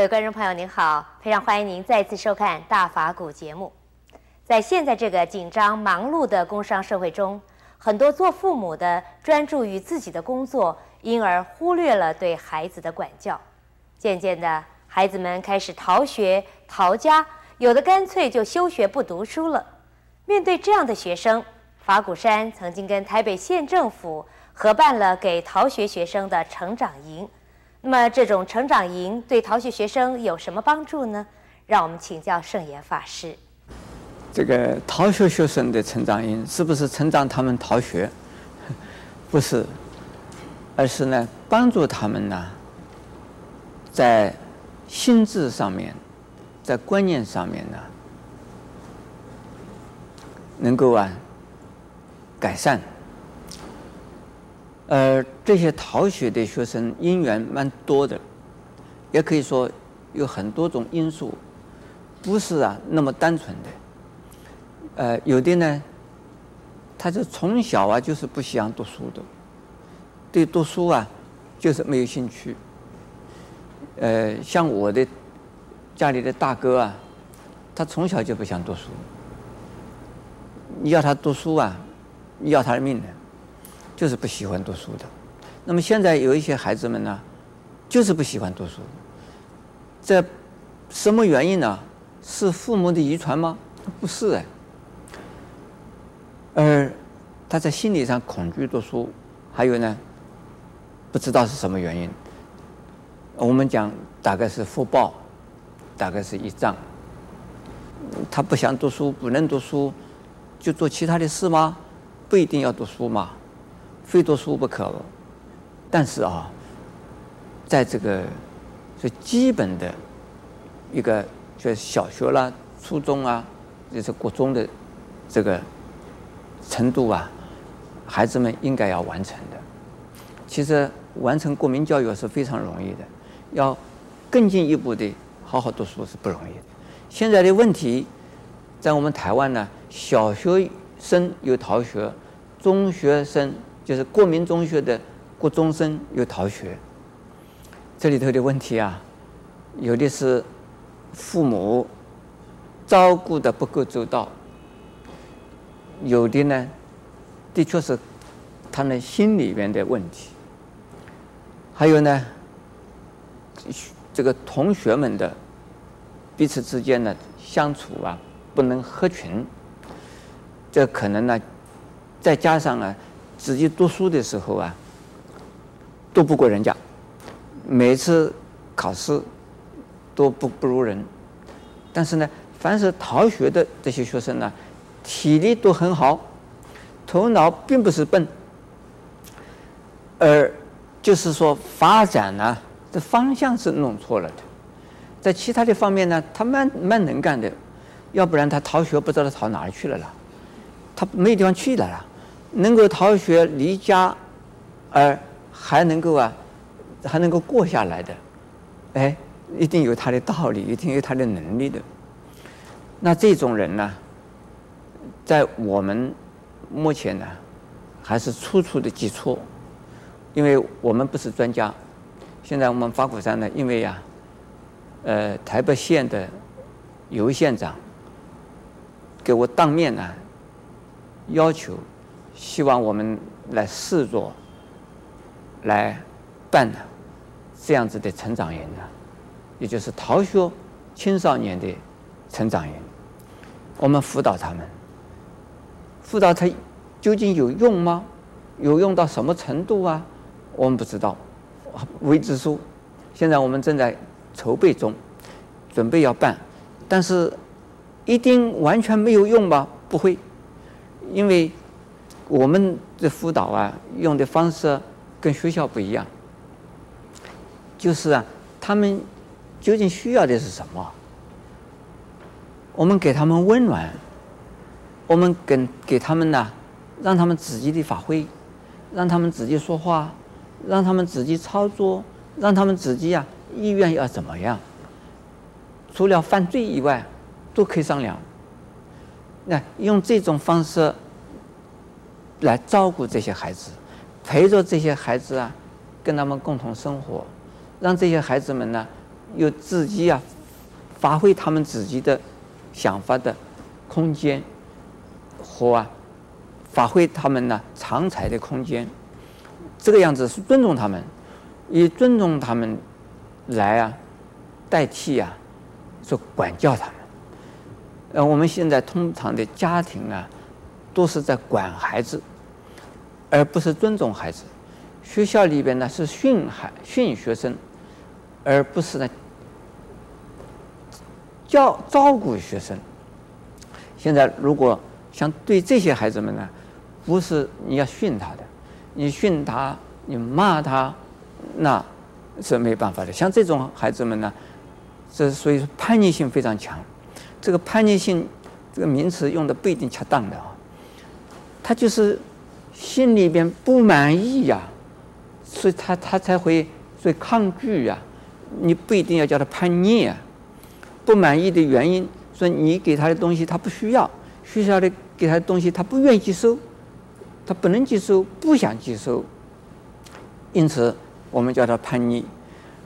各位观众朋友，您好，非常欢迎您再次收看《大法古》节目。在现在这个紧张忙碌的工商社会中，很多做父母的专注于自己的工作，因而忽略了对孩子的管教。渐渐的，孩子们开始逃学、逃家，有的干脆就休学不读书了。面对这样的学生，法鼓山曾经跟台北县政府合办了给逃学学生的成长营。那么，这种成长营对逃学学生有什么帮助呢？让我们请教圣严法师。这个逃学学生的成长营是不是成长他们逃学？不是，而是呢，帮助他们呢，在心智上面，在观念上面呢，能够啊改善。呃，这些逃学的学生因缘蛮多的，也可以说有很多种因素，不是啊那么单纯的。呃，有的呢，他是从小啊就是不喜欢读书的，对读书啊就是没有兴趣。呃，像我的家里的大哥啊，他从小就不想读书，你要他读书啊，你要他的命呢。就是不喜欢读书的，那么现在有一些孩子们呢，就是不喜欢读书，这什么原因呢？是父母的遗传吗？不是哎，而他在心理上恐惧读书，还有呢，不知道是什么原因。我们讲大概是福报，大概是一障。他不想读书，不能读书，就做其他的事吗？不一定要读书嘛。非读书不可，但是啊，在这个最基本的一个就是小学啦、初中啊，就是国中的这个程度啊，孩子们应该要完成的。其实完成国民教育是非常容易的，要更进一步的好好读书是不容易的。现在的问题在我们台湾呢，小学生有逃学，中学生。就是国民中学的国中生又逃学，这里头的问题啊，有的是父母照顾的不够周到，有的呢，的确是他们心里面的问题，还有呢，这个同学们的彼此之间的相处啊，不能合群，这可能呢，再加上啊。自己读书的时候啊，都不过人家，每次考试都不不如人。但是呢，凡是逃学的这些学生呢，体力都很好，头脑并不是笨，而就是说发展呢，这方向是弄错了的。在其他的方面呢，他蛮蛮能干的，要不然他逃学不知道逃哪儿去了啦，他没有地方去了啦。能够逃学离家，而还能够啊，还能够过下来的，哎，一定有他的道理，一定有他的能力的。那这种人呢，在我们目前呢，还是处处的记错，因为我们不是专家。现在我们法鼓山呢，因为呀、呃，台北县的尤县长给我当面呢要求。希望我们来试着来办这样子的成长营呢，也就是逃学青少年的成长营。我们辅导他们，辅导他究竟有用吗？有用到什么程度啊？我们不知道，未知数。现在我们正在筹备中，准备要办，但是一定完全没有用吗？不会，因为。我们的辅导啊，用的方式跟学校不一样，就是啊，他们究竟需要的是什么？我们给他们温暖，我们给给他们呢，让他们自己的发挥，让他们自己说话，让他们自己操作，让他们自己啊，意愿要怎么样？除了犯罪以外，都可以商量。那用这种方式。来照顾这些孩子，陪着这些孩子啊，跟他们共同生活，让这些孩子们呢，有自己啊发挥他们自己的想法的空间和啊发挥他们呢长才的空间，这个样子是尊重他们，以尊重他们来啊代替啊说管教他们。呃，我们现在通常的家庭啊，都是在管孩子，而不是尊重孩子。学校里边呢是训孩训学生，而不是呢教照顾学生。现在如果想对这些孩子们呢，不是你要训他的，你训他，你骂他，那是没办法的。像这种孩子们呢，这所以说叛逆性非常强。这个叛逆性这个名词用的不一定恰当的啊，他就是心里边不满意呀，所以他他才会所以抗拒呀。你不一定要叫他叛逆啊，不满意的原因，说你给他的东西他不需要，学校里给他的东西他不愿意接收，他不能接受，不想接受，因此我们叫他叛逆。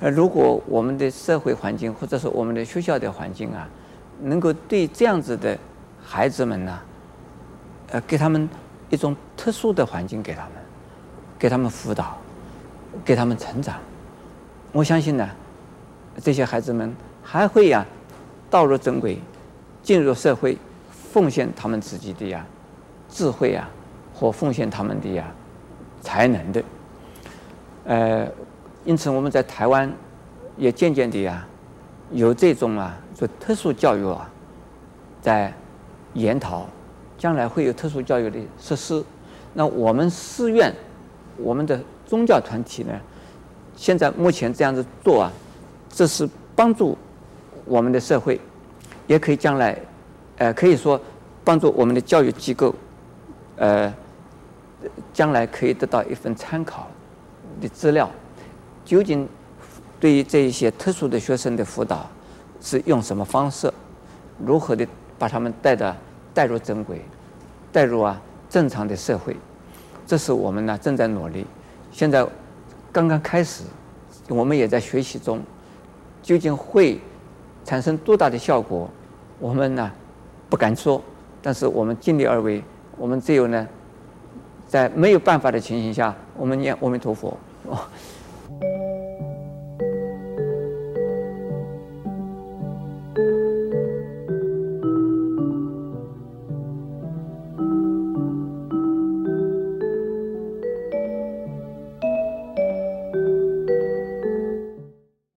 而如果我们的社会环境或者是我们的学校的环境啊，能够对这样子的孩子们呢，呃，给他们一种特殊的环境，给他们，给他们辅导，给他们成长。我相信呢，这些孩子们还会呀，道路正轨，进入社会，奉献他们自己的呀智慧呀，或奉献他们的呀才能的。呃，因此我们在台湾也渐渐的呀，有这种啊。做特殊教育啊，在研讨，将来会有特殊教育的实施。那我们寺院，我们的宗教团体呢，现在目前这样子做啊，这是帮助我们的社会，也可以将来，呃，可以说帮助我们的教育机构，呃，将来可以得到一份参考的资料。究竟对于这一些特殊的学生的辅导。是用什么方式，如何的把他们带的带入正轨，带入啊正常的社会，这是我们呢正在努力。现在刚刚开始，我们也在学习中，究竟会产生多大的效果，我们呢不敢说，但是我们尽力而为。我们只有呢，在没有办法的情形下，我们念阿弥陀佛。